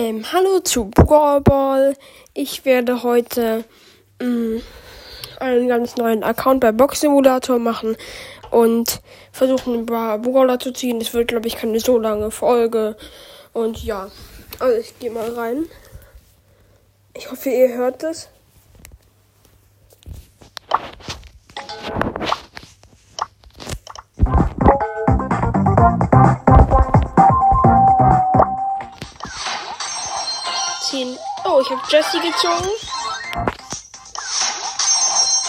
Ähm, hallo zu Brawl Ball. Ich werde heute mh, einen ganz neuen Account bei Box Simulator machen und versuchen, Brawler zu ziehen. Das wird, glaube ich, keine so lange Folge. Und ja, also ich gehe mal rein. Ich hoffe, ihr hört es. Ich habe Jessie gezogen.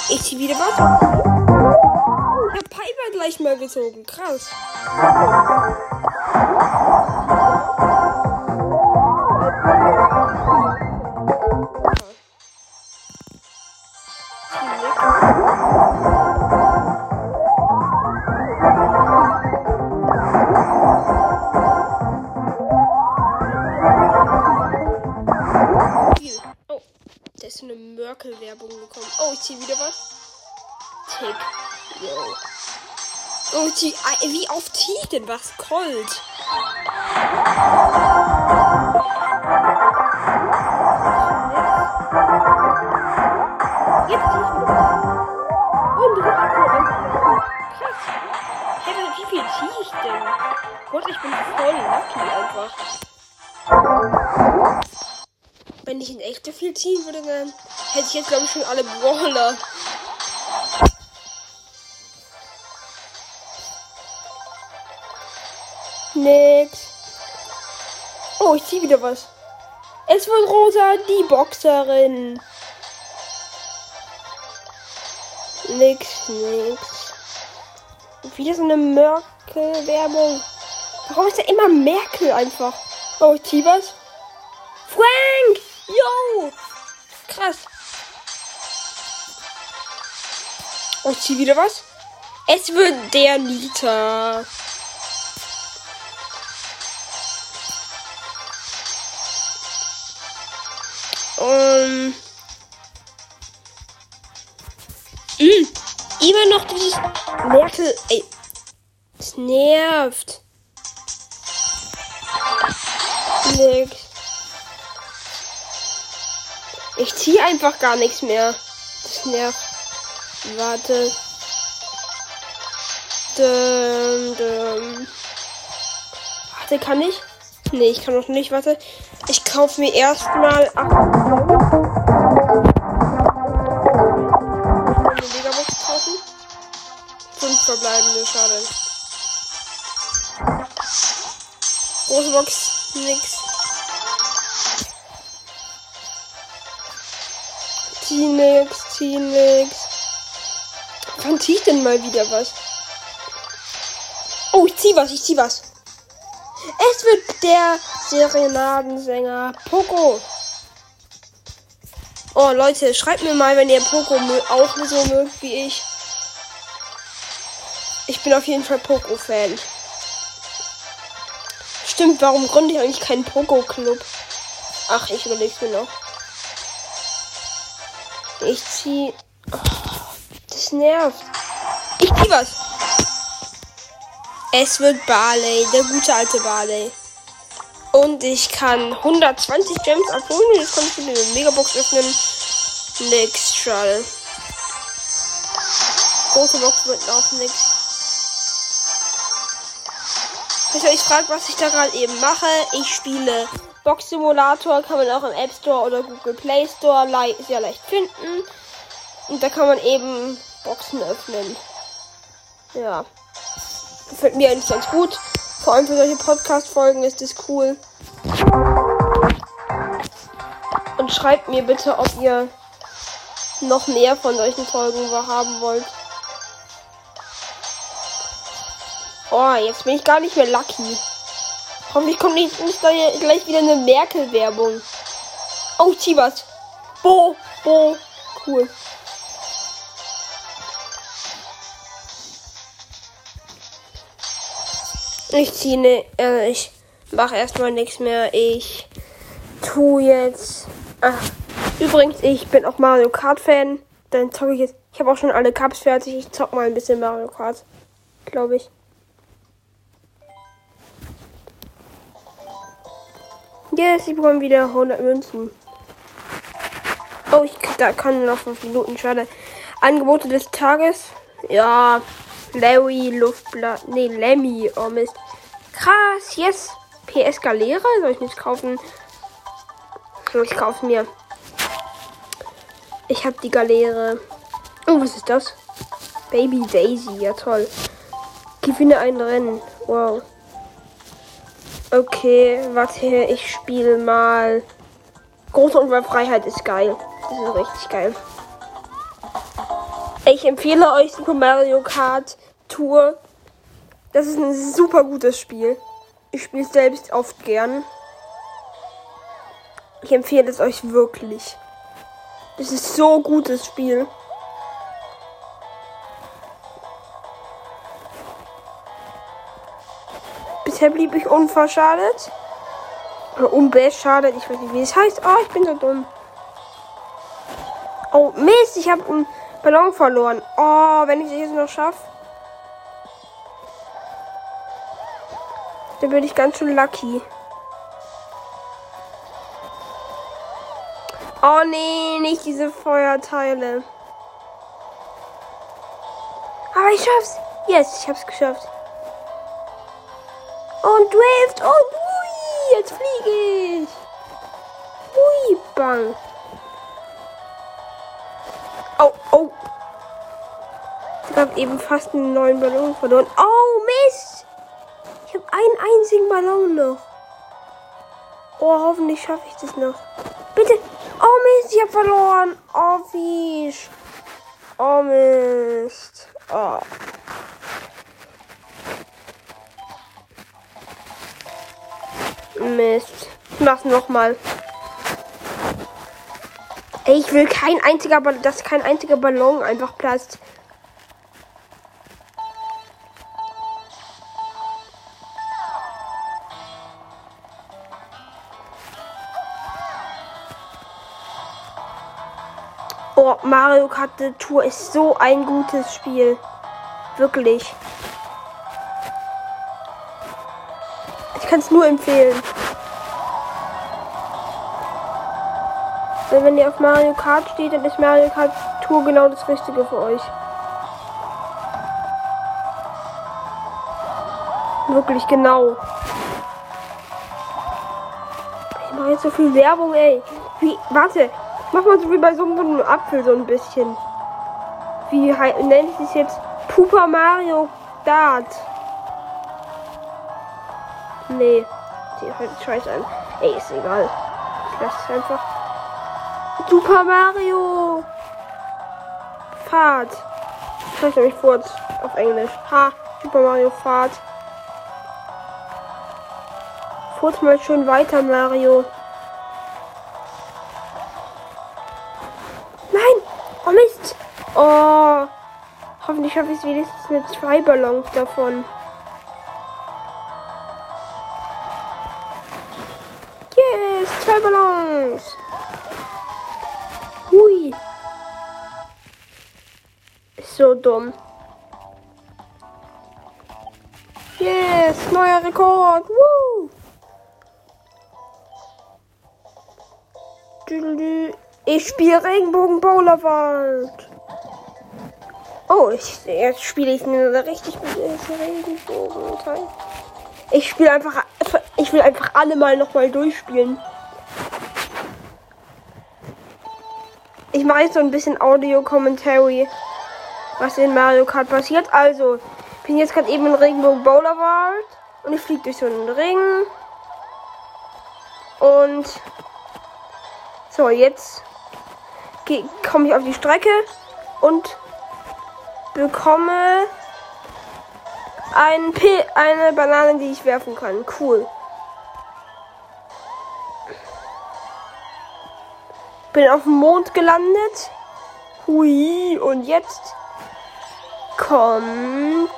Ich ziehe wieder was. Ich habe Piper gleich mal gezogen. Krass. Eine Merkel-Werbung gekommen. Oh, ich ziehe wieder was. Tick. Yo. Oh, ich zieh, wie auf T denn was? Denn? Gott, ich bin voll lucky einfach. Wenn ich in echte viel ziehen würde, dann hätte ich jetzt, glaube ich, schon alle Brawler. Nix. Oh, ich ziehe wieder was. Es wird Rosa, die Boxerin. Nix, nix. Wieder so eine Merkel-Werbung. Warum ist da immer Merkel einfach? Oh, ich ziehe was. Frank! Yo! Krass. Oh, ich zieh wieder was. Es wird der Nita. Um. Mm, immer noch dieses Merkel. Ey. Es nervt. Nix. Ich ziehe einfach gar nichts mehr. Das nervt. Warte. Dum, dum. Warte, kann ich? Nee, ich kann noch nicht. Warte. Ich kaufe mir erstmal. Megabox kaufen. Fünf verbleibende, schade. Große Box, nix. Zieh nix, zieh nix. Wann zieh ich denn mal wieder was? Oh, ich zieh was, ich zieh was. Es wird der Serenadensänger Poco. Oh, Leute, schreibt mir mal, wenn ihr Poco auch so mögt wie ich. Ich bin auf jeden Fall Poco-Fan. Stimmt, warum gründe ich eigentlich keinen Poco-Club? Ach, ich überleg's mir noch. Ich zieh. Oh, das nervt. Ich zieh was. Es wird Barley, der gute alte Barley. Und ich kann 120 Gems abholen. Jetzt kann ich eine Megabox öffnen. Nix, schade. Große Box wird auch nix. Falls ihr euch fragt, was ich da gerade eben mache, ich spiele Box Simulator, kann man auch im App Store oder Google Play Store le sehr leicht finden. Und da kann man eben Boxen öffnen. Ja. Gefällt mir eigentlich ganz gut. Vor allem für solche Podcast-Folgen ist es cool. Und schreibt mir bitte, ob ihr noch mehr von solchen Folgen haben wollt. Oh, jetzt bin ich gar nicht mehr lucky. Hoffentlich kommt nicht, nicht gleich wieder eine Merkel-Werbung. Oh, zieh was. Bo, bo, cool. Ich ziehe ne, äh, ich mache erstmal nichts mehr. Ich tu jetzt. Ach, übrigens, ich bin auch Mario Kart Fan. Dann zocke ich jetzt. Ich habe auch schon alle Cups fertig. Ich zock mal ein bisschen Mario Kart. Glaube ich. Yes, ich bekomme wieder 100 Münzen. Oh, ich da kann noch 5 Minuten. Schade. Angebote des Tages. Ja, Larry, Luftblatt. Nee, Lemmy. Oh Mist. Krass, yes. PS Galera. Soll ich nicht kaufen? Ich kaufe mir. Ich habe die Galere. Oh, was ist das? Baby Daisy. Ja, toll. Gewinne ein Rennen. Wow. Okay, warte, ich spiele mal. Große Unfallfreiheit ist geil. Das ist richtig geil. Ich empfehle euch Super Mario Kart Tour. Das ist ein super gutes Spiel. Ich spiele es selbst oft gern. Ich empfehle es euch wirklich. Das ist so gutes Spiel. Bisher blieb ich unverschadet. Oder unbeschadet. Ich weiß nicht, wie es heißt. Oh, ich bin so dumm. Oh, Mist. Ich habe einen Ballon verloren. Oh, wenn ich es jetzt noch schaffe. Dann bin ich ganz schön lucky. Oh nee, nicht diese Feuerteile. Aber ich schaff's. Yes, ich hab's geschafft. Und Drift. Und ui, jetzt fliege ich. Ui, bang. Oh, oh. Ich habe eben fast einen neuen Ballon verloren. Oh, Mist. Ich habe einen einzigen Ballon noch. Oh, hoffentlich schaffe ich das noch. Bitte. Oh, Mist, ich habe verloren. Oh, Fisch. Oh, Mist. Oh. Mist. Ich mach's nochmal. Ich will kein einziger Ballon, dass kein einziger Ballon einfach platzt. Oh, Mario Kart Tour ist so ein gutes Spiel. Wirklich. Kann es nur empfehlen. Weil wenn ihr auf Mario Kart steht, dann ist Mario Kart Tour genau das Richtige für euch. Wirklich genau. Ich mache jetzt so viel Werbung, ey. Wie, warte, mach mal so wie bei so einem Apfel so ein bisschen. Wie nennt das jetzt? Pupa Mario Dart. Nee, die hört scheiße an. Ey, ist egal. Ich lasse es einfach. Super Mario Fahrt. Schreibt nämlich fort auf Englisch. Ha, Super Mario Fahrt. Furz mal schön weiter, Mario. Nein! Oh Mist! Oh! Hoffentlich schaffe ich es wenigstens mit zwei Ballons davon. Yes! Zwei Ballons! Hui. So dumm. Yes, neuer Rekord. Woo. Ich spiele Regenbogen Bowlerwald. Oh, ich, jetzt spiele ich eine richtig gute Regenbogen. Ich spiele einfach, ich will einfach alle mal nochmal durchspielen. Ich mache jetzt so ein bisschen Audio-Commentary, was in Mario Kart passiert. Also, ich bin jetzt gerade eben in Regenbogen Boulevard und ich fliege durch so einen Ring. Und so, jetzt komme ich auf die Strecke und bekomme ein eine Banane, die ich werfen kann. Cool. Bin auf dem Mond gelandet. Hui, und jetzt kommt.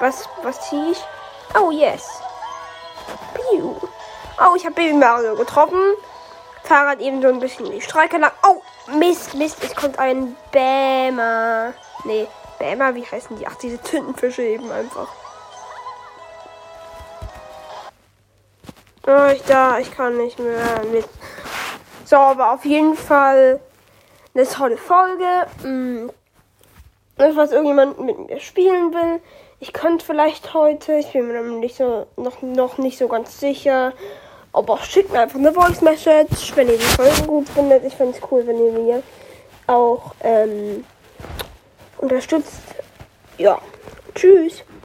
Was, was ziehe ich? Oh, yes. Piu. Oh, ich habe Baby Mario getroffen. Fahrrad eben so ein bisschen die Strecke lang. Oh, Mist, Mist. Es kommt ein Bämer. Nee, Bämer, wie heißen die? Ach, diese Tintenfische eben einfach. Oh, ich da, ich kann nicht mehr mit. So, aber auf jeden Fall eine tolle Folge. Mm. Was irgendjemand mit mir spielen will. Ich könnte vielleicht heute, ich bin mir nicht so, noch, noch nicht so ganz sicher. Aber schickt mir einfach eine Voice Message, wenn ihr die Folgen gut findet. Ich finde es cool, wenn ihr mir auch ähm, unterstützt. Ja, tschüss.